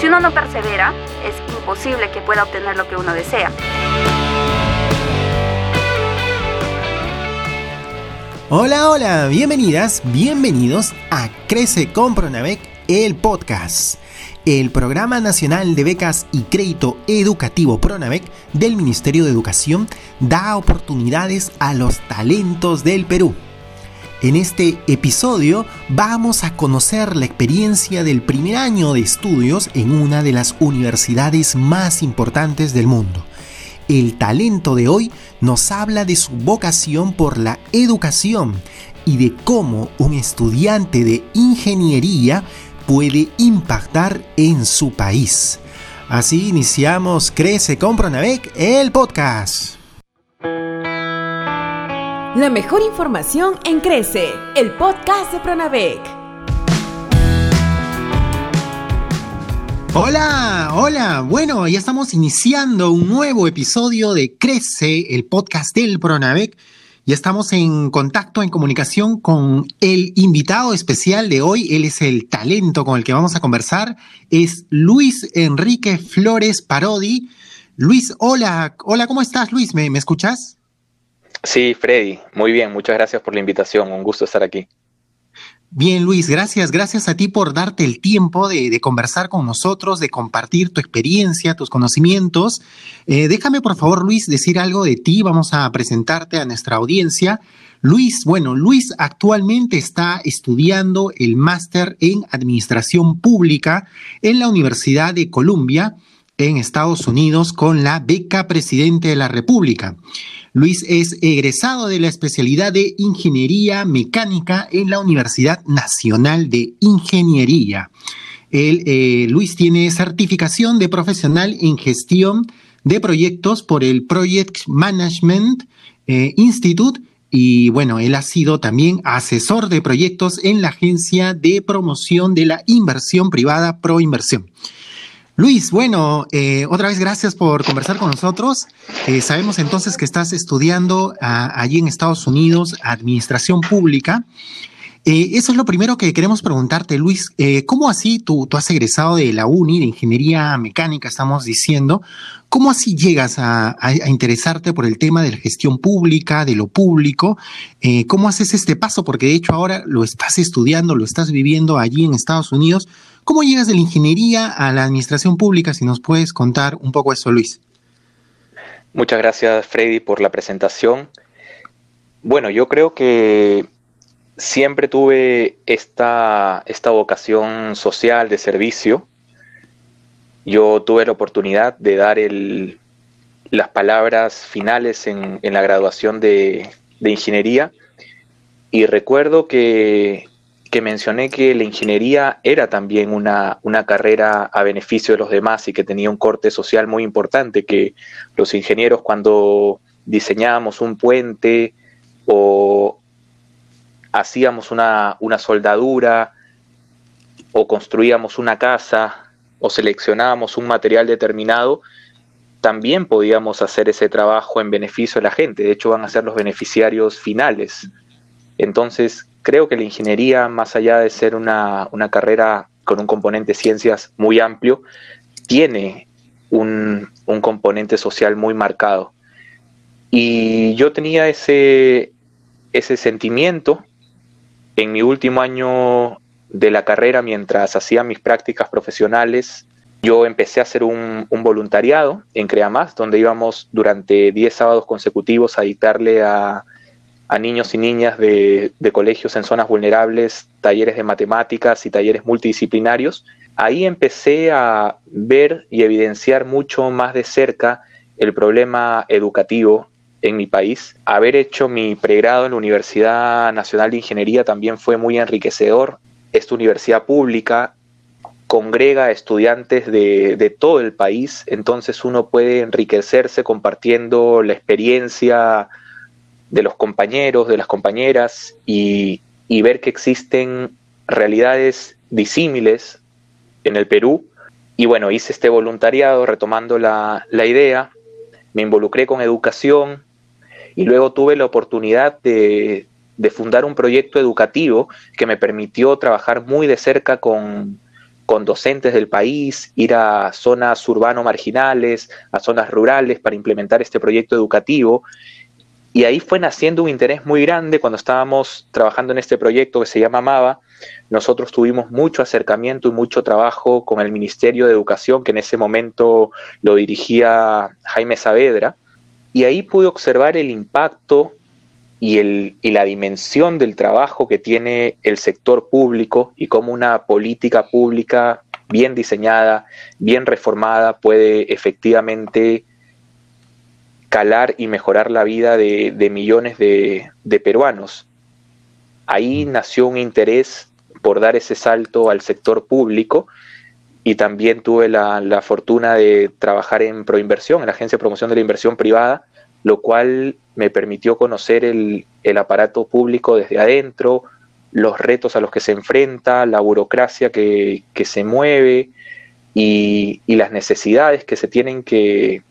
Si uno no persevera, es imposible que pueda obtener lo que uno desea. Hola, hola, bienvenidas, bienvenidos a Crece con Pronavec, el podcast, el Programa Nacional de Becas y Crédito Educativo Pronavec del Ministerio de Educación da oportunidades a los talentos del Perú. En este episodio vamos a conocer la experiencia del primer año de estudios en una de las universidades más importantes del mundo. El talento de hoy nos habla de su vocación por la educación y de cómo un estudiante de ingeniería puede impactar en su país. Así iniciamos Crece con Pronavec, el podcast. La mejor información en Crece, el podcast de Pronavec. Hola, hola. Bueno, ya estamos iniciando un nuevo episodio de Crece, el podcast del Pronavec. Ya estamos en contacto, en comunicación con el invitado especial de hoy. Él es el talento con el que vamos a conversar. Es Luis Enrique Flores Parodi. Luis, hola. Hola, ¿cómo estás, Luis? ¿Me, me escuchas? Sí, Freddy, muy bien, muchas gracias por la invitación, un gusto estar aquí. Bien, Luis, gracias, gracias a ti por darte el tiempo de, conversar con nosotros, de compartir tu experiencia, tus conocimientos. Eh, déjame, por favor, Luis, decir algo de ti, vamos a presentarte a nuestra audiencia. Luis, bueno, Luis actualmente está estudiando el máster en Administración Pública en la Universidad de Columbia, en Estados Unidos, con la beca Presidente de la República. Luis es egresado de la especialidad de Ingeniería Mecánica en la Universidad Nacional de Ingeniería. Eh, Luis tiene certificación de profesional en gestión de proyectos por el Project Management eh, Institute y bueno, él ha sido también asesor de proyectos en la Agencia de Promoción de la Inversión Privada Proinversión. Luis, bueno, eh, otra vez gracias por conversar con nosotros. Eh, sabemos entonces que estás estudiando ah, allí en Estados Unidos Administración Pública. Eh, eso es lo primero que queremos preguntarte, Luis. ¿Cómo así tú, tú has egresado de la UNI, de Ingeniería Mecánica, estamos diciendo? ¿Cómo así llegas a, interesarte por el tema de la gestión pública, de lo público? ¿Cómo haces este paso? Porque de hecho ahora lo estás estudiando, lo estás viviendo allí en Estados Unidos. ¿Cómo llegas de la ingeniería a la administración pública? Si nos puedes contar un poco eso, Luis. Muchas gracias, Freddy, por la presentación. Bueno, yo creo que siempre tuve esta, esta vocación social de servicio. Yo tuve la oportunidad de dar el, las palabras finales en, la graduación de, de ingeniería y recuerdo que que mencioné que la ingeniería era también una, carrera a beneficio de los demás y que tenía un corte social muy importante, que los ingenieros cuando diseñábamos un puente o hacíamos una, una soldadura o construíamos una casa o seleccionábamos un material determinado, también podíamos hacer ese trabajo en beneficio de la gente. De hecho, van a ser los beneficiarios finales. Entonces, creo que la ingeniería, más allá de ser una, carrera con un componente ciencias muy amplio, tiene un, componente social muy marcado. Y yo tenía ese, ese sentimiento en mi último año de la carrera, mientras hacía mis prácticas profesionales, yo empecé a hacer un, un voluntariado en CreaMás, donde íbamos durante 10 sábados consecutivos a dictarle a a niños y niñas de, colegios en zonas vulnerables, talleres de matemáticas y talleres multidisciplinarios, ahí empecé a ver y evidenciar mucho más de cerca el problema educativo en mi país. Haber hecho mi pregrado en la Universidad Nacional de Ingeniería también fue muy enriquecedor. Esta universidad pública congrega a estudiantes de, de, todo el país, entonces uno puede enriquecerse compartiendo la experiencia de los compañeros, de las compañeras y, ver que existen realidades disímiles en el Perú. Y bueno, hice este voluntariado retomando la, la idea, me involucré con educación y luego tuve la oportunidad de, de fundar un proyecto educativo que me permitió trabajar muy de cerca con, con docentes del país, ir a zonas urbano marginales, a zonas rurales para implementar este proyecto educativo. Y ahí fue naciendo un interés muy grande cuando estábamos trabajando en este proyecto que se llama MAVA. Nosotros tuvimos mucho acercamiento y mucho trabajo con el Ministerio de Educación, que en ese momento lo dirigía Jaime Saavedra. Y ahí pude observar el impacto y, el, y la dimensión del trabajo que tiene el sector público y cómo una política pública bien diseñada, bien reformada, puede efectivamente calar y mejorar la vida de, de millones de, de, peruanos. Ahí nació un interés por dar ese salto al sector público y también tuve la, la fortuna de trabajar en Proinversión, en la Agencia de Promoción de la Inversión Privada, lo cual me permitió conocer el, el, aparato público desde adentro, los retos a los que se enfrenta, la burocracia que, que se mueve y, y, las necesidades que se tienen que,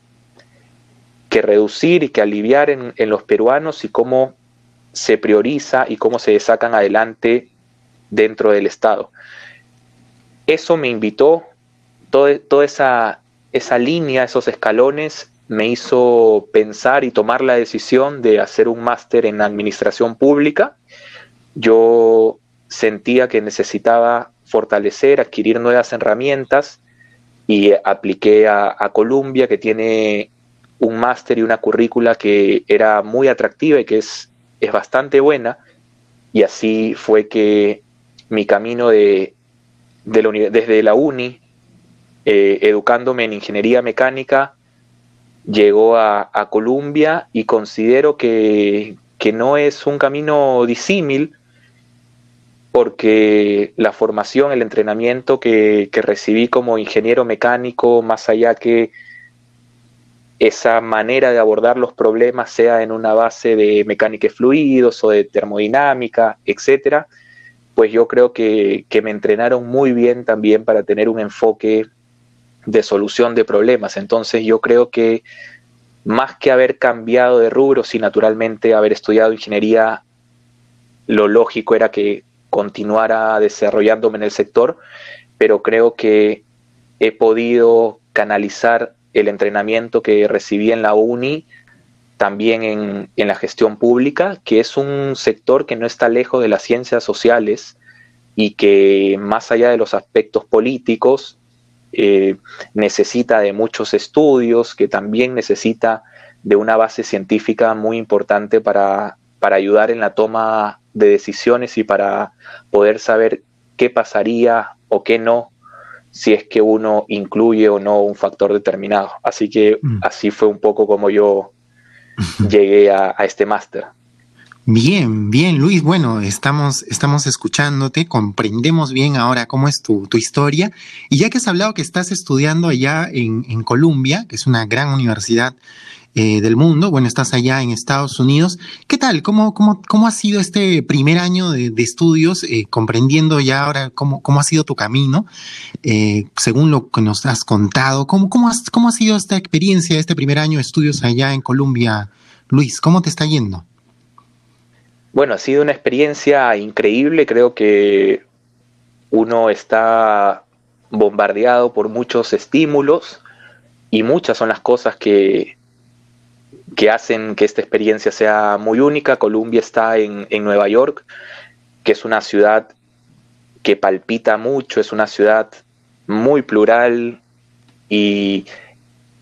que reducir y que aliviar en, en, los peruanos y cómo se prioriza y cómo se sacan adelante dentro del Estado. Eso me invitó, todo, toda esa, esa línea, esos escalones, me hizo pensar y tomar la decisión de hacer un máster en administración pública. Yo sentía que necesitaba fortalecer, adquirir nuevas herramientas y apliqué a, a Columbia, que tiene un máster y una currícula que era muy atractiva y que es, es bastante buena. Y así fue que mi camino de, de la, desde la uni, eh, educándome en ingeniería mecánica, llegó a, a Columbia y considero que, que, no es un camino disímil porque la formación, el entrenamiento que, que, recibí como ingeniero mecánico, más allá que esa manera de abordar los problemas sea en una base de mecánica de fluidos o de termodinámica, etcétera, pues yo creo que, que me entrenaron muy bien también para tener un enfoque de solución de problemas. Entonces yo creo que más que haber cambiado de rubro, sí naturalmente haber estudiado ingeniería, lo lógico era que continuara desarrollándome en el sector, pero creo que he podido canalizar el entrenamiento que recibí en la uni también en, en, la gestión pública, que es un sector que no está lejos de las ciencias sociales y que más allá de los aspectos políticos eh, necesita de muchos estudios, que también necesita de una base científica muy importante para, para ayudar en la toma de decisiones y para poder saber qué pasaría o qué no si es que uno incluye o no un factor determinado. Así que mm. así fue un poco como yo llegué a, a este máster. Bien, bien, Luis. Bueno, estamos, estamos escuchándote, comprendemos bien ahora cómo es tu, tu historia. Y ya que has hablado que estás estudiando allá en, en Columbia, que es una gran universidad eh, del mundo, bueno, estás allá en Estados Unidos. ¿Qué tal? ¿Cómo, cómo, cómo ha sido este primer año de, estudios, eh, comprendiendo ya ahora cómo, cómo ha sido tu camino, eh, según lo que nos has contado? ¿Cómo, cómo, ¿Cómo ha sido esta experiencia, este primer año de estudios allá en Columbia? Luis, ¿cómo te está yendo? Bueno, ha sido una experiencia increíble. Creo que uno está bombardeado por muchos estímulos y muchas son las cosas que, que hacen que esta experiencia sea muy única. Columbia está en, en Nueva York, que es una ciudad que palpita mucho, es una ciudad muy plural y,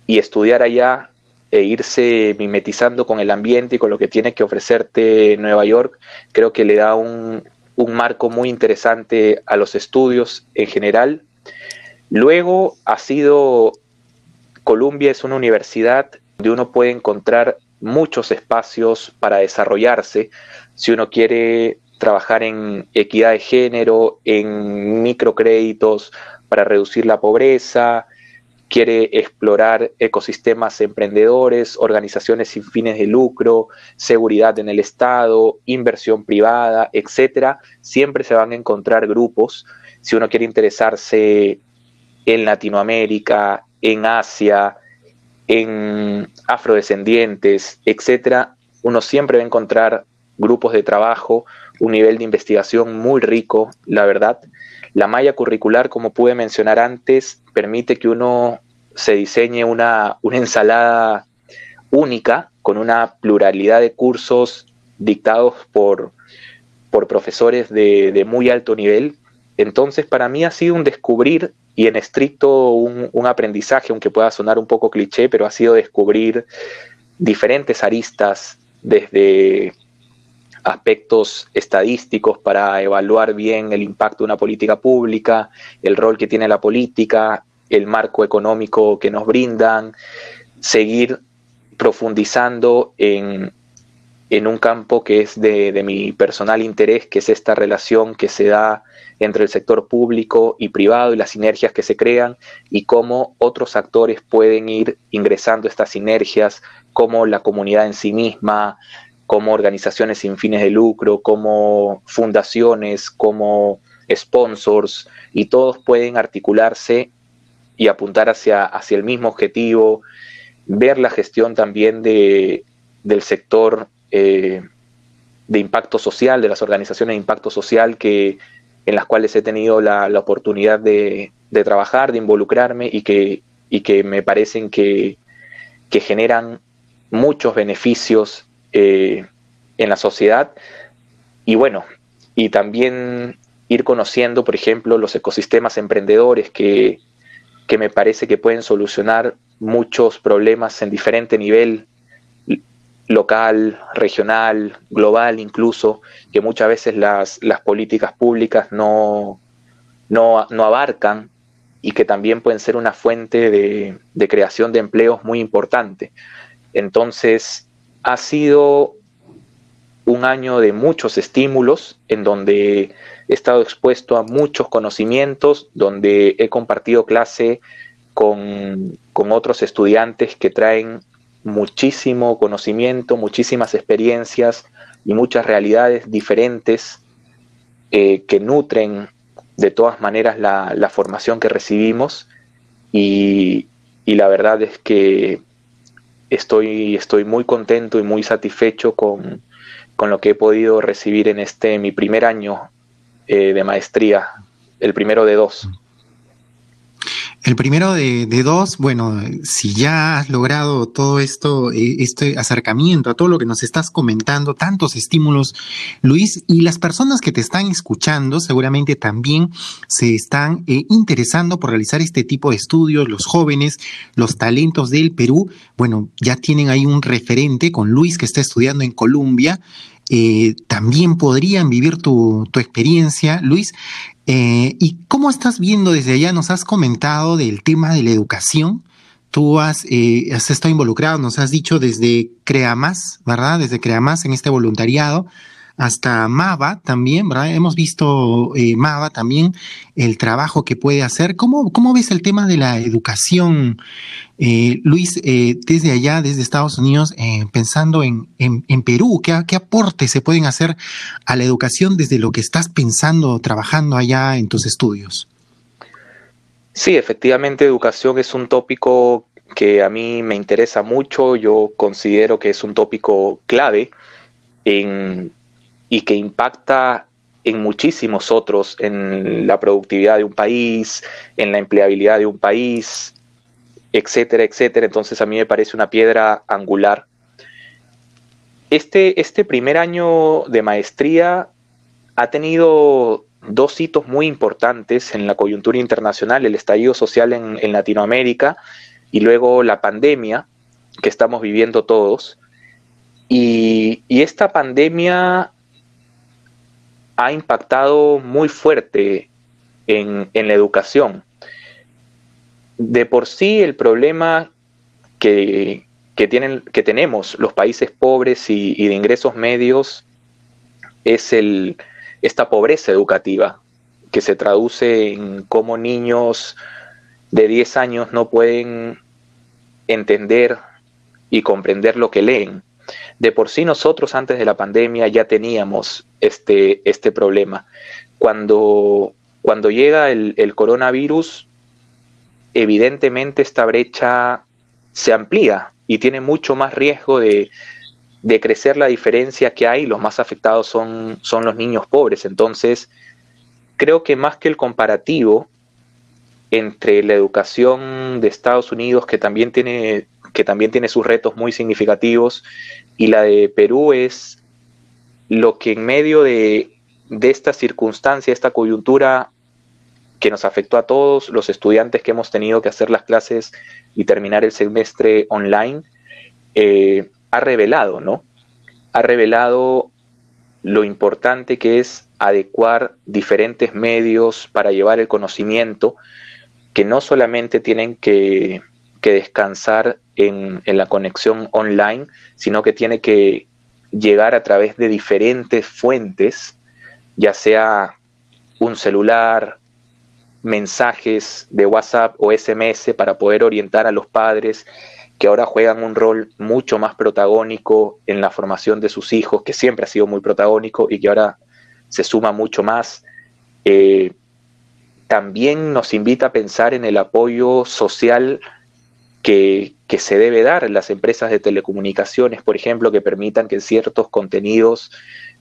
y estudiar allá e irse mimetizando con el ambiente y con lo que tiene que ofrecerte Nueva York, creo que le da un, un marco muy interesante a los estudios en general. Luego ha sido, Columbia es una universidad donde uno puede encontrar muchos espacios para desarrollarse. Si uno quiere trabajar en equidad de género, en microcréditos, para reducir la pobreza, quiere explorar ecosistemas emprendedores, organizaciones sin fines de lucro, seguridad en el Estado, inversión privada, etcétera, siempre se van a encontrar grupos. Si uno quiere interesarse en Latinoamérica, en Asia, en afrodescendientes, etcétera, uno siempre va a encontrar grupos de trabajo, un nivel de investigación muy rico, la verdad. La malla curricular, como pude mencionar antes, permite que uno se diseñe una, ensalada única con una pluralidad de cursos dictados por, por profesores de, muy alto nivel. Entonces, para mí ha sido un descubrir y en estricto un, un, aprendizaje, aunque pueda sonar un poco cliché, pero ha sido descubrir diferentes aristas desde aspectos estadísticos para evaluar bien el impacto de una política pública, el rol que tiene la política, el marco económico que nos brindan, seguir profundizando en, un campo que es de, de, mi personal interés, que es esta relación que se da entre el sector público y privado y las sinergias que se crean y cómo otros actores pueden ir ingresando estas sinergias, como la comunidad en sí misma, como organizaciones sin fines de lucro, como fundaciones, como sponsors, y todos pueden articularse y apuntar hacia, hacia el mismo objetivo, ver la gestión también de, del sector eh, de impacto social, de las organizaciones de impacto social que, en las cuales he tenido la, oportunidad de, trabajar, de involucrarme y que, y que me parecen que, que generan muchos beneficios eh, en la sociedad. Y bueno, y también ir conociendo, por ejemplo, los ecosistemas emprendedores que, que me parece que pueden solucionar muchos problemas en diferente nivel, local, regional, global incluso, que muchas veces las, las políticas públicas no, abarcan y que también pueden ser una fuente de, de creación de empleos muy importante. Entonces, ha sido un año de muchos estímulos en donde he estado expuesto a muchos conocimientos, donde he compartido clase con, otros estudiantes que traen muchísimo conocimiento, muchísimas experiencias y muchas realidades diferentes eh, que nutren de todas maneras la, formación que recibimos y la verdad es que estoy, estoy muy contento y muy satisfecho con, lo que he podido recibir en este mi primer año eh, de maestría, el primero de dos. El primero de, dos, bueno, si ya has logrado todo esto, eh, este acercamiento a todo lo que nos estás comentando, tantos estímulos, Luis, y las personas que te están escuchando seguramente también se están eh, interesando por realizar este tipo de estudios, los jóvenes, los talentos del Perú, bueno, ya tienen ahí un referente con Luis que está estudiando en Colombia. Eh, también podrían vivir tu, tu experiencia, Luis. Eh, ¿Y cómo estás viendo desde allá? Nos has comentado del tema de la educación. Tú has, eh, has estado involucrado, nos has dicho desde Crea Más, ¿verdad? Desde Crea Más en este voluntariado hasta Mava también, ¿verdad? Hemos visto eh, Mava también, el trabajo que puede hacer. ¿Cómo, cómo ves el tema de la educación, eh, Luis, eh, desde allá, desde Estados Unidos, eh, pensando en, en, Perú? ¿qué, ¿Qué aportes se pueden hacer a la educación desde lo que estás pensando, trabajando allá en tus estudios? Sí, efectivamente, educación es un tópico que a mí me interesa mucho. Yo considero que es un tópico clave en y que impacta en muchísimos otros, en la productividad de un país, en la empleabilidad de un país, etcétera, etcétera. Entonces a mí me parece una piedra angular. Este, este primer año de maestría ha tenido dos hitos muy importantes en la coyuntura internacional, el estallido social en, Latinoamérica y luego la pandemia que estamos viviendo todos. Y, y esta pandemia ha impactado muy fuerte en, la educación. De por sí el problema que, tienen, que tenemos los países pobres y, de ingresos medios es el, esta pobreza educativa. que se traduce en cómo niños de 10 años no pueden entender y comprender lo que leen. De por sí nosotros antes de la pandemia ya teníamos este, este problema. Cuando, cuando llega el, el coronavirus, evidentemente esta brecha se amplía y tiene mucho más riesgo de, de crecer la diferencia que hay. Los más afectados son, son los niños pobres. Entonces, creo que más que el comparativo entre la educación de Estados Unidos, que también tiene, que también tiene sus retos muy significativos, y la de Perú es lo que en medio de, esta circunstancia, esta coyuntura que nos afectó a todos los estudiantes que hemos tenido que hacer las clases y terminar el semestre online, eh, ha revelado, ¿no? Ha revelado lo importante que es adecuar diferentes medios para llevar el conocimiento, que no solamente tienen que, descansar en, la conexión online, sino que tiene que llegar a través de diferentes fuentes, ya sea un celular, mensajes de WhatsApp o SMS para poder orientar a los padres que ahora juegan un rol mucho más protagónico en la formación de sus hijos, que siempre ha sido muy protagónico y que ahora se suma mucho más. Eh, también nos invita a pensar en el apoyo social que, que, se debe dar en las empresas de telecomunicaciones, por ejemplo, que permitan que ciertos contenidos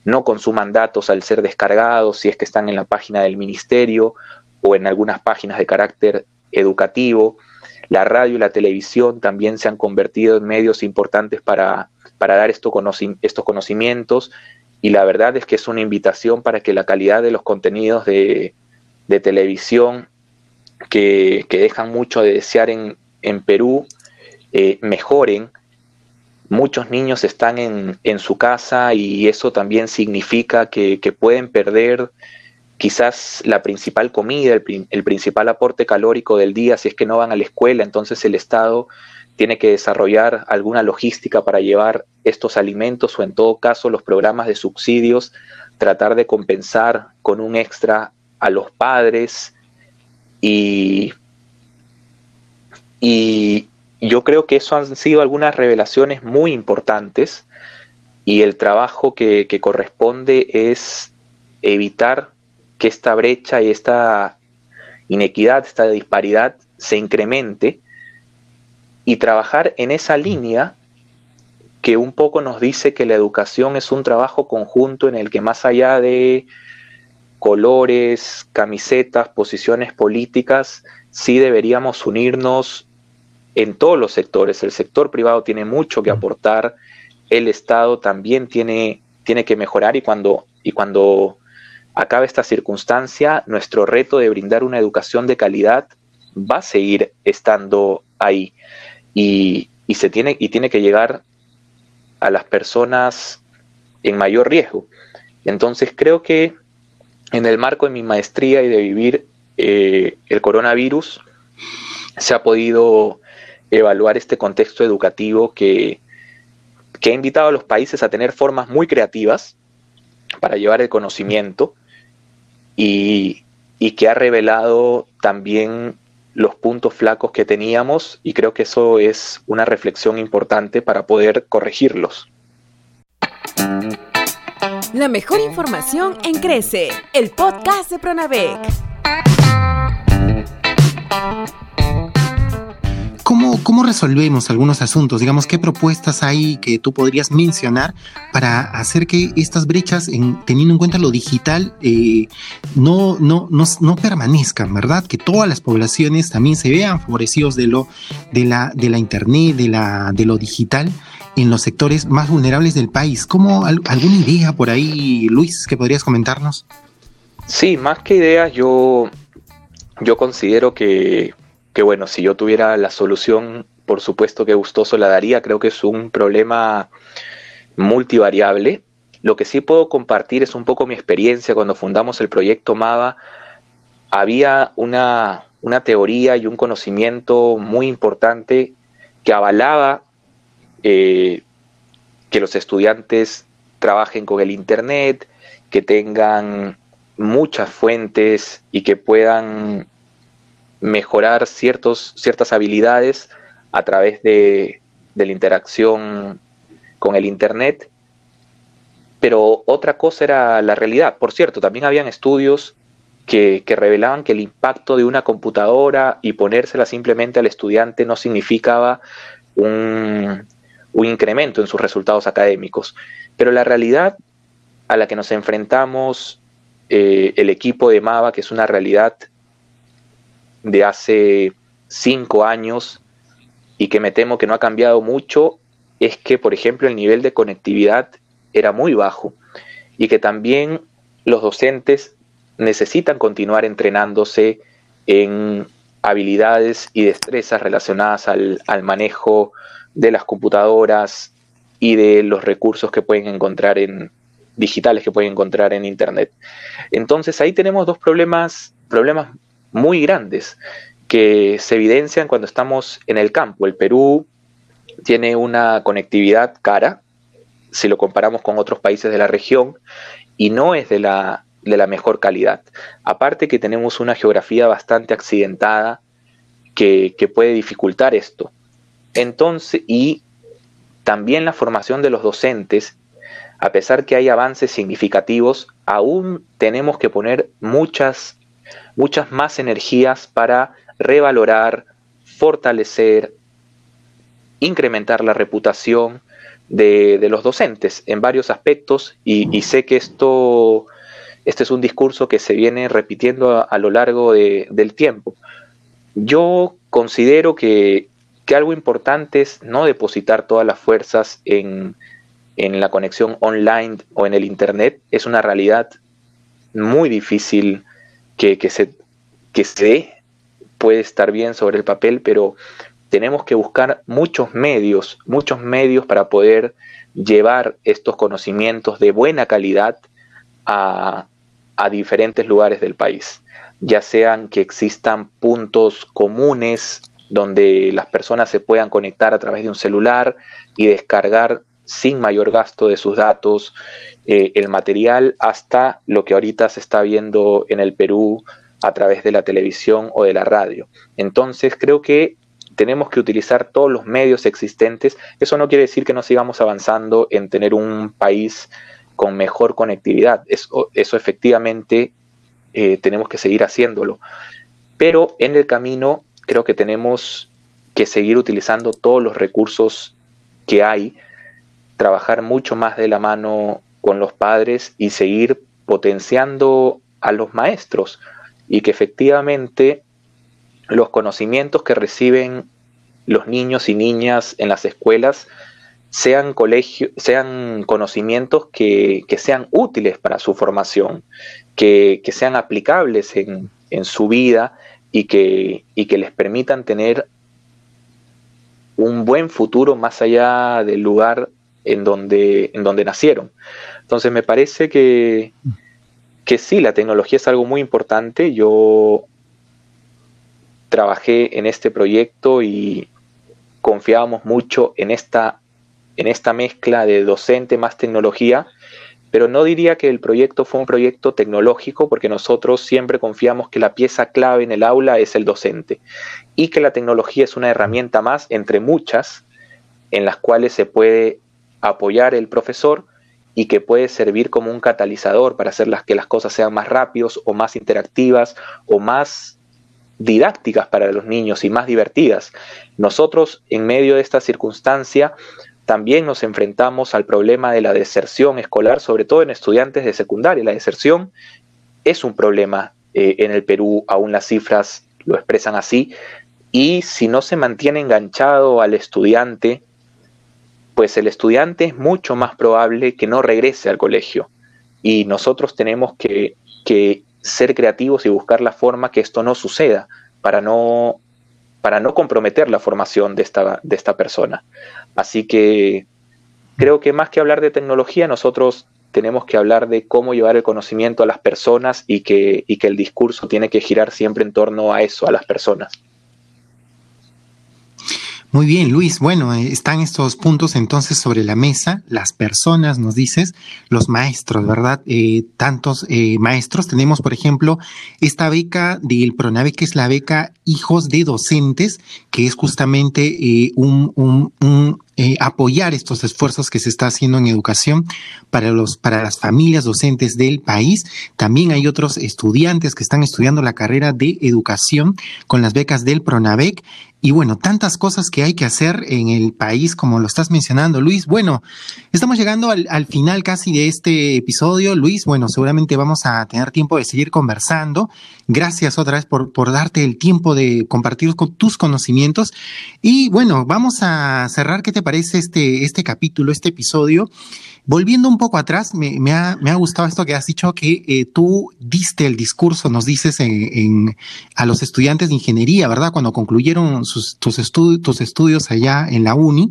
no consuman datos al ser descargados, si es que están en la página del ministerio o en algunas páginas de carácter educativo. La radio y la televisión también se han convertido en medios importantes para, para dar estos conocimientos y la verdad es que es una invitación para que la calidad de los contenidos de, televisión que, dejan mucho de desear en, Perú eh, mejoren. Muchos niños están en, su casa y eso también significa que, que pueden perder quizás la principal comida, el, principal aporte calórico del día, si es que no van a la escuela, entonces el Estado tiene que desarrollar alguna logística para llevar estos alimentos o en todo caso los programas de subsidios, tratar de compensar con un extra a los padres y, y yo creo que eso han sido algunas revelaciones muy importantes y el trabajo que, que corresponde es evitar que esta brecha y esta inequidad, esta disparidad se incremente y trabajar en esa línea que un poco nos dice que la educación es un trabajo conjunto en el que más allá de colores, camisetas, posiciones políticas, sí deberíamos unirnos en todos los sectores. El sector privado tiene mucho que aportar, el Estado también tiene, tiene que mejorar y cuando, y cuando acabe esta circunstancia, nuestro reto de brindar una educación de calidad va a seguir estando ahí y, se tiene, y tiene que llegar a las personas en mayor riesgo. Entonces creo que en el marco de mi maestría y de vivir eh, el coronavirus, se ha podido evaluar este contexto educativo que, que ha invitado a los países a tener formas muy creativas para llevar el conocimiento y, que ha revelado también los puntos flacos que teníamos y creo que eso es una reflexión importante para poder corregirlos. La mejor información en Crece, el podcast de Pronavec. ¿Cómo, ¿Cómo resolvemos algunos asuntos? Digamos, ¿qué propuestas hay que tú podrías mencionar para hacer que estas brechas, teniendo en cuenta lo digital, eh, no, no, no, permanezcan, ¿verdad? Que todas las poblaciones también se vean favorecidos de, lo, de, la, de la Internet, de, la, de lo digital en los sectores más vulnerables del país. ¿Cómo alguna idea por ahí, Luis, que podrías comentarnos? Sí, más que ideas, yo, yo considero que que bueno, si yo tuviera la solución, por supuesto que gustoso la daría, creo que es un problema multivariable. Lo que sí puedo compartir es un poco mi experiencia cuando fundamos el proyecto MAVA. Había una, una teoría y un conocimiento muy importante que avalaba eh, que los estudiantes trabajen con el Internet, que tengan muchas fuentes y que puedan mejorar ciertos, ciertas habilidades a través de, la interacción con el Internet. Pero otra cosa era la realidad. Por cierto, también habían estudios que, revelaban que el impacto de una computadora y ponérsela simplemente al estudiante no significaba un, incremento en sus resultados académicos. Pero la realidad a la que nos enfrentamos eh, el equipo de MAVA, que es una realidad de hace cinco años y que me temo que no ha cambiado mucho, es que, por ejemplo, el nivel de conectividad era muy bajo y que también los docentes necesitan continuar entrenándose en habilidades y destrezas relacionadas al, al, manejo de las computadoras y de los recursos que pueden encontrar en digitales que pueden encontrar en internet. Entonces ahí tenemos dos problemas, problemas muy grandes que se evidencian cuando estamos en el campo. El Perú tiene una conectividad cara, si lo comparamos con otros países de la región, y no es de la, de la mejor calidad. Aparte que tenemos una geografía bastante accidentada que, que puede dificultar esto. Entonces, y también la formación de los docentes, a pesar que hay avances significativos, aún tenemos que poner muchas muchas más energías para revalorar, fortalecer, incrementar la reputación de, los docentes en varios aspectos y, sé que esto este es un discurso que se viene repitiendo a, lo largo del tiempo. Yo considero que, algo importante es no depositar todas las fuerzas en, en, la conexión online o en el Internet. Es una realidad muy difícil que, se, que se puede estar bien sobre el papel, pero tenemos que buscar muchos medios, muchos medios para poder llevar estos conocimientos de buena calidad a, a diferentes lugares del país, ya sean que existan puntos comunes donde las personas se puedan conectar a través de un celular y descargar sin mayor gasto de sus datos eh, el material hasta lo que ahorita se está viendo en el Perú a través de la televisión o de la radio. Entonces creo que tenemos que utilizar todos los medios existentes. Eso no quiere decir que no sigamos avanzando en tener un país con mejor conectividad. Eso, efectivamente eh, tenemos que seguir haciéndolo. Pero en el camino creo que tenemos que seguir utilizando todos los recursos que hay, trabajar mucho más de la mano con los padres y seguir potenciando a los maestros. Y que efectivamente los conocimientos que reciben los niños y niñas en las escuelas sean, colegio, sean conocimientos que, sean útiles para su formación, que, sean aplicables en, su vida y que, y que les permitan tener un buen futuro más allá del lugar en donde, en donde nacieron. Entonces me parece que, que sí, la tecnología es algo muy importante. Yo trabajé en este proyecto y confiábamos mucho en esta, en esta mezcla de docente más tecnología, pero no diría que el proyecto fue un proyecto tecnológico porque nosotros siempre confiamos que la pieza clave en el aula es el docente y que la tecnología es una herramienta más entre muchas en las cuales se puede apoyar el profesor y que puede servir como un catalizador para hacer las, que las cosas sean más rápidos o más interactivas o más didácticas para los niños y más divertidas. Nosotros, en medio de esta circunstancia, también nos enfrentamos al problema de la deserción escolar, sobre todo en estudiantes de secundaria. La deserción es un problema eh, en el Perú, aún las cifras lo expresan así, y si no se mantiene enganchado al estudiante, pues el estudiante es mucho más probable que no regrese al colegio. Y nosotros tenemos que, ser creativos y buscar la forma que esto no suceda para no, para no comprometer la formación de esta, de esta persona. Así que creo que más que hablar de tecnología, nosotros tenemos que hablar de cómo llevar el conocimiento a las personas y que, y que el discurso tiene que girar siempre en torno a eso, a las personas. Muy bien, Luis. Bueno, eh, están estos puntos entonces sobre la mesa. Las personas, nos dices, los maestros, ¿verdad? Eh, tantos eh, maestros. Tenemos, por ejemplo, esta beca del PRONAVE, que es la beca Hijos de Docentes, que es justamente un, un, un eh, apoyar estos esfuerzos que se está haciendo en educación para los para las familias docentes del país. También hay otros estudiantes que están estudiando la carrera de educación con las becas del Pronavec y bueno, tantas cosas que hay que hacer en el país, como lo estás mencionando, Luis. Bueno, estamos llegando al, al, final casi de este episodio, Luis. Bueno, seguramente vamos a tener tiempo de seguir conversando. Gracias otra vez por, por darte el tiempo de compartir tus conocimientos. Y bueno, vamos a cerrar. ¿Qué te parece este, este capítulo, este episodio? Volviendo un poco atrás, me, ha, me ha, gustado esto que has dicho que eh, tú diste el discurso, nos dices, en, en, a los estudiantes de ingeniería, ¿verdad? Cuando concluyeron sus, tus, estu tus estudios allá en la uni.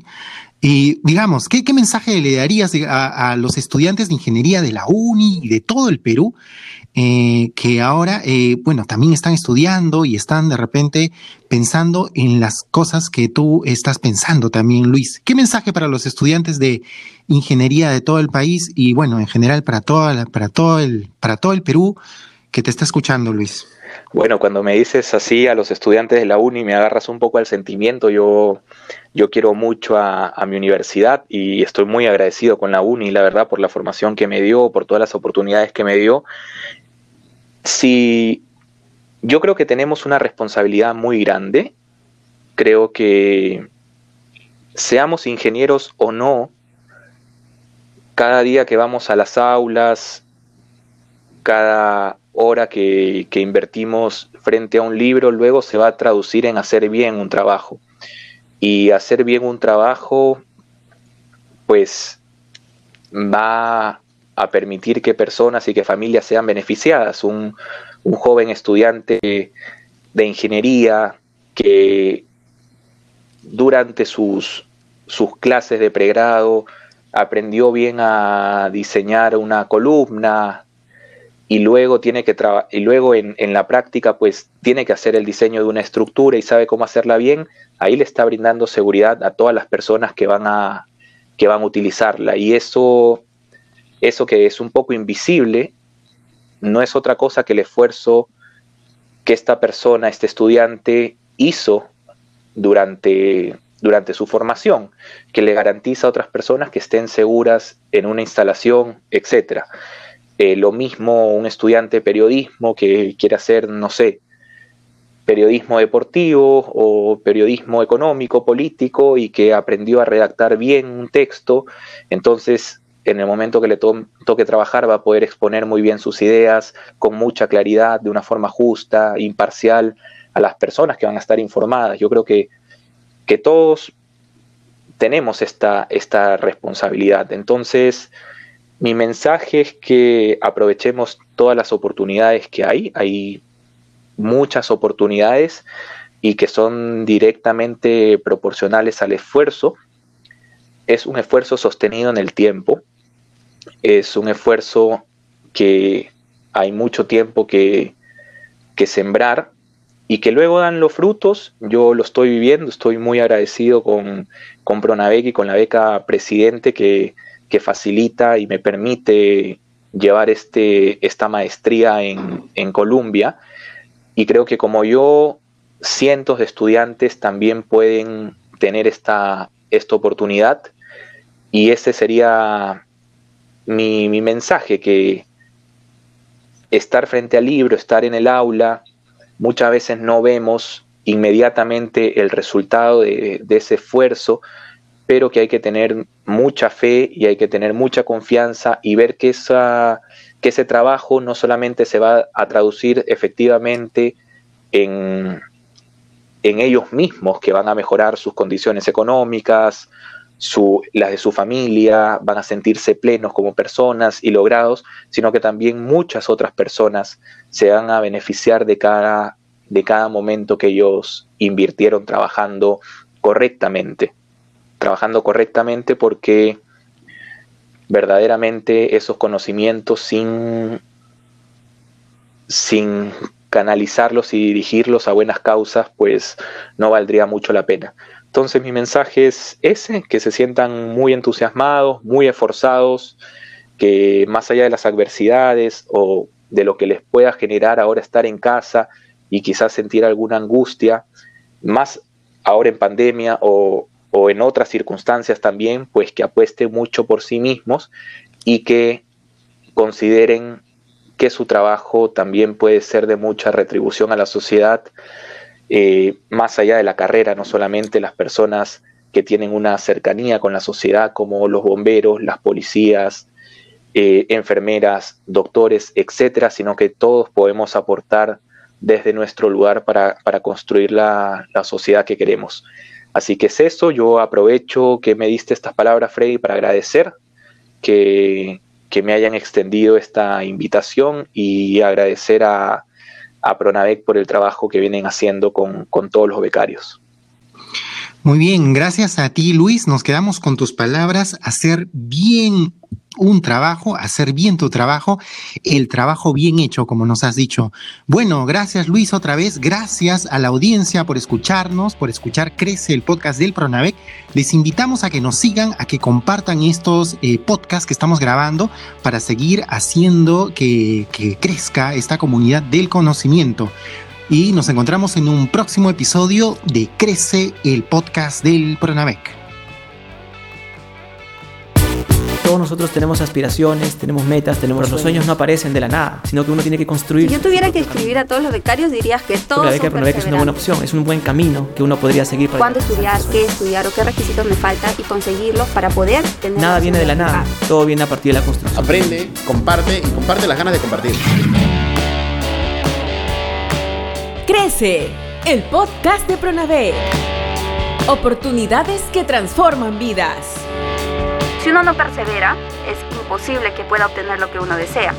Y digamos, ¿qué, mensaje le darías a, a, los estudiantes de ingeniería de la uni y de todo el Perú eh, que ahora, eh, bueno, también están estudiando y están de repente pensando en las cosas que tú estás pensando también, Luis. ¿Qué mensaje para los estudiantes de ingeniería de todo el país y, bueno, en general para, toda la, para, todo, el, para todo el Perú que te está escuchando, Luis? Bueno, cuando me dices así a los estudiantes de la uni, me agarras un poco al sentimiento. Yo, yo quiero mucho a, a, mi universidad y estoy muy agradecido con la uni, la verdad, por la formación que me dio, por todas las oportunidades que me dio si yo creo que tenemos una responsabilidad muy grande, creo que seamos ingenieros o no, cada día que vamos a las aulas, cada hora que, invertimos frente a un libro, luego se va a traducir en hacer bien un trabajo. Y hacer bien un trabajo, pues va a permitir que personas y que familias sean beneficiadas. Un, un joven estudiante de ingeniería que durante sus, sus clases de pregrado aprendió bien a diseñar una columna y luego tiene que y luego en, en, la práctica pues tiene que hacer el diseño de una estructura y sabe cómo hacerla bien, ahí le está brindando seguridad a todas las personas que van a, que van a utilizarla. Y eso eso que es un poco invisible, no es otra cosa que el esfuerzo que esta persona, este estudiante, hizo durante, durante su formación, que le garantiza a otras personas que estén seguras en una instalación, etc. Eh, lo mismo un estudiante de periodismo que quiere hacer, no sé, periodismo deportivo o periodismo económico, político, y que aprendió a redactar bien un texto, entonces en el momento que le to toque trabajar va a poder exponer muy bien sus ideas con mucha claridad, de una forma justa, imparcial, a las personas que van a estar informadas. Yo creo que, que todos tenemos esta, esta responsabilidad. Entonces, mi mensaje es que aprovechemos todas las oportunidades que hay. Hay muchas oportunidades y que son directamente proporcionales al esfuerzo. Es un esfuerzo sostenido en el tiempo es un esfuerzo que hay mucho tiempo que, que sembrar y que luego dan los frutos. Yo lo estoy viviendo, estoy muy agradecido con, con Pronavec y con la beca presidente que, que facilita y me permite llevar este, esta maestría en, en Colombia. Y creo que como yo, cientos de estudiantes también pueden tener esta, esta oportunidad. Y ese sería mi, mi mensaje, que estar frente al libro, estar en el aula, muchas veces no vemos inmediatamente el resultado de, de, ese esfuerzo, pero que hay que tener mucha fe y hay que tener mucha confianza y ver que, esa, que ese trabajo no solamente se va a traducir efectivamente en, en ellos mismos, que van a mejorar sus condiciones económicas, su, las de su familia, van a sentirse plenos como personas y logrados, sino que también muchas otras personas se van a beneficiar de cada, de cada momento que ellos invirtieron trabajando correctamente. Trabajando correctamente porque verdaderamente esos conocimientos sin, sin canalizarlos y dirigirlos a buenas causas, pues no valdría mucho la pena. Entonces mi mensaje es ese, que se sientan muy entusiasmados, muy esforzados, que más allá de las adversidades o de lo que les pueda generar ahora estar en casa y quizás sentir alguna angustia, más ahora en pandemia o, o en otras circunstancias también, pues que apuesten mucho por sí mismos y que consideren que su trabajo también puede ser de mucha retribución a la sociedad, eh, más allá de la carrera, no solamente las personas que tienen una cercanía con la sociedad, como los bomberos, las policías, eh, enfermeras, doctores, etcétera, sino que todos podemos aportar desde nuestro lugar para, construir la, la, sociedad que queremos. Así que es eso, yo aprovecho que me diste estas palabras, Freddy, para agradecer que, que me hayan extendido esta invitación y agradecer a, a Pronavec por el trabajo que vienen haciendo con, con todos los becarios. Muy bien, gracias a ti Luis. Nos quedamos con tus palabras. Hacer bien un trabajo, hacer bien tu trabajo, el trabajo bien hecho, como nos has dicho. Bueno, gracias Luis otra vez, gracias a la audiencia por escucharnos, por escuchar Crece el podcast del Pronavec. Les invitamos a que nos sigan, a que compartan estos eh, podcasts que estamos grabando para seguir haciendo que, que crezca esta comunidad del conocimiento y nos encontramos en un próximo episodio de Crece el podcast del Pronavec. Todos nosotros tenemos aspiraciones, tenemos metas, tenemos los sueños no aparecen de la nada, sino que uno tiene que construir. Si yo tuviera que escribir a todos los becarios, dirías que todos. La beca Pronavec es una buena opción, es un buen camino que uno podría seguir. Para ¿Cuándo estudiar, qué estudiar o qué requisitos me faltan y conseguirlos para poder tener. Nada viene de la nada, todo viene a partir de la construcción. Aprende, comparte y comparte las ganas de compartir. Crece, el podcast de Pronave. Oportunidades que transforman vidas. Si uno no persevera, es imposible que pueda obtener lo que uno desea.